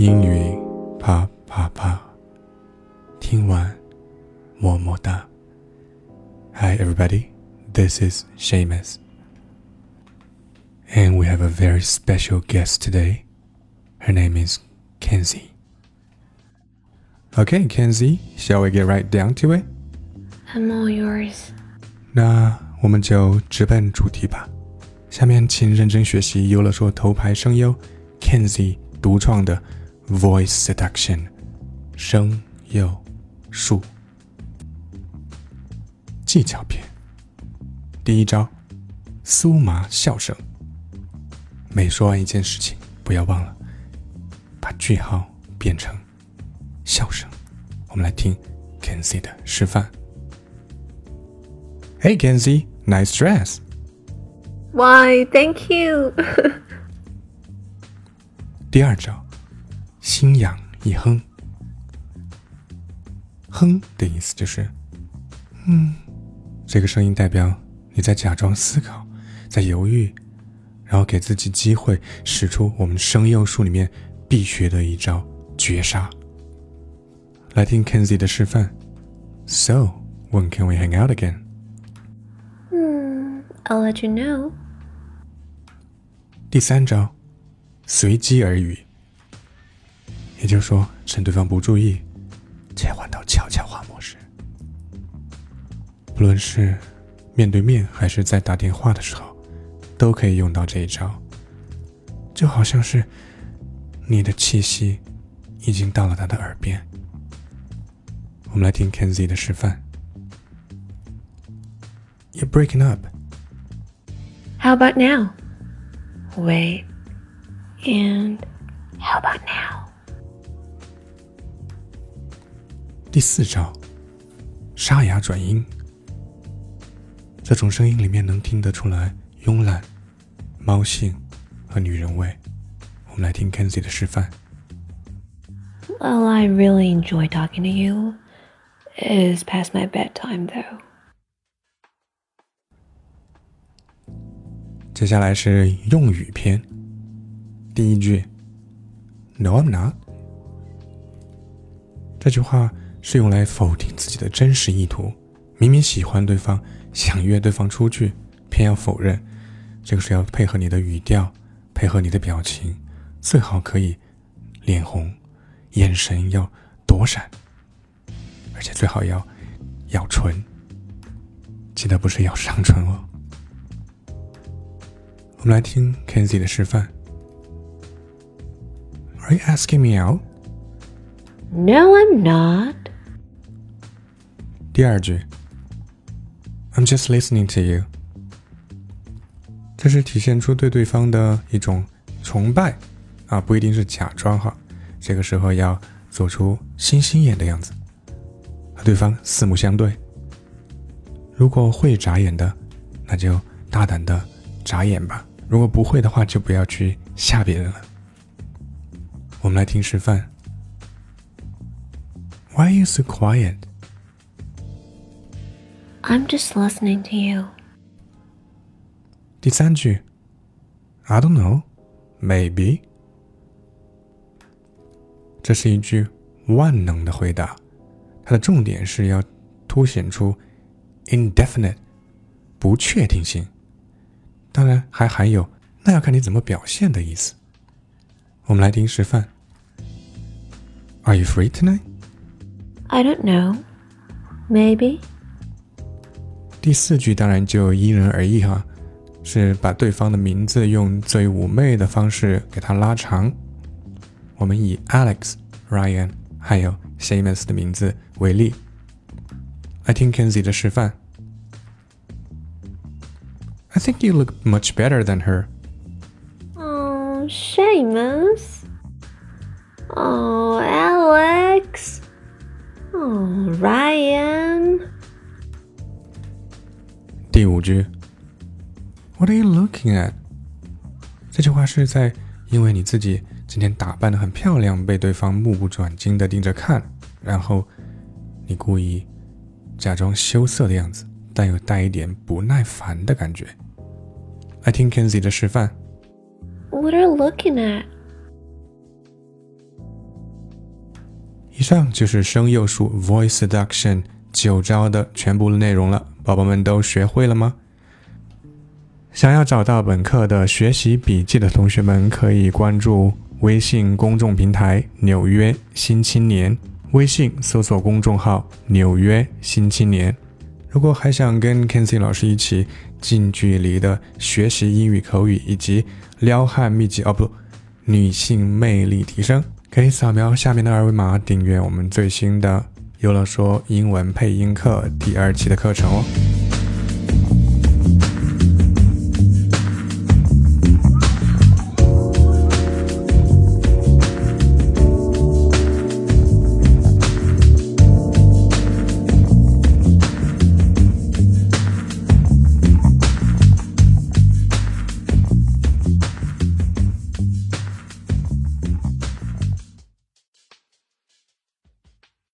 英语啪啪啪，听完么么哒。Hi everybody, this is Seamus. And we have a very special guest today. Her name is Kenzie. Okay, Kenzie, shall we get right down to it? I'm all yours. 那我们就直奔主题吧。下面请认真学习优乐说头牌声优 Kenzie 独创的 Voice Seduction 声优术技巧篇。第一招，酥麻笑声。每说完一件事情，不要忘了把句号变成笑声。我们来听 Kenzie 的示范。Hey Kenzie, nice dress. Why, thank you. 第二招，心痒一哼。哼的意思就是，嗯，这个声音代表你在假装思考，在犹豫，然后给自己机会使出我们声优术里面必学的一招绝杀。来听 Kenzie 的示范。So, when can we hang out again? I'll let you know. 第三招，随机而语，也就是说，趁对方不注意，切换到悄悄话模式。不论是面对面还是在打电话的时候，都可以用到这一招。就好像是你的气息已经到了他的耳边。我们来听 Kenzie 的示范。You're breaking up. How about now? Wait. And how about now? 第四招，沙哑转音。这种声音里面能听得出来慵懒、猫性和女人味。我们来听 Kenzie 的示范。Well, I really enjoy talking to you. It is past my bedtime, though. 接下来是用语篇。第一句，No, I'm not。这句话是用来否定自己的真实意图。明明喜欢对方，想约对方出去，偏要否认。这个是要配合你的语调，配合你的表情，最好可以脸红，眼神要躲闪，而且最好要咬唇，记得不是咬上唇哦。我们来听 Kenzie 的示范。Are you asking me out？No, I'm not. 第二句，I'm just listening to you。这是体现出对对方的一种崇拜啊，不一定是假装哈。这个时候要做出星星眼的样子，和对方四目相对。如果会眨眼的，那就大胆的眨眼吧；如果不会的话，就不要去吓别人了。我们来听示范。Why are you so quiet? I'm just listening to you. 第三句，I don't know, maybe。这是一句万能的回答，它的重点是要凸显出 indefinite 不确定性，当然还含有那要看你怎么表现的意思。我们来听示范。Are you free tonight？ I don't know. Maybe. 第四句当然就因人而异哈，是把对方的名字用最妩媚的方式给它拉长。我们以 Alex、Ryan 还有 Seamus 的名字为例，来听 Kenzie 的示范。I think you look much better than her. Oh, Seamus. Oh, 第五句，What are you looking at？这句话是在因为你自己今天打扮的很漂亮，被对方目不转睛的盯着看，然后你故意假装羞涩的样子，但又带一点不耐烦的感觉。来听 Kenzie 的示范。What are you looking at? 以上就是声幼术 Voice Seduction 九招的全部内容了，宝宝们都学会了吗？想要找到本课的学习笔记的同学们，可以关注微信公众平台“纽约新青年”，微信搜索公众号“纽约新青年”。如果还想跟 k e n z i 老师一起近距离的学习英语口语以及撩汉秘籍哦不，女性魅力提升，可以扫描下面的二维码订阅我们最新的“有了说英文配音课”第二期的课程哦。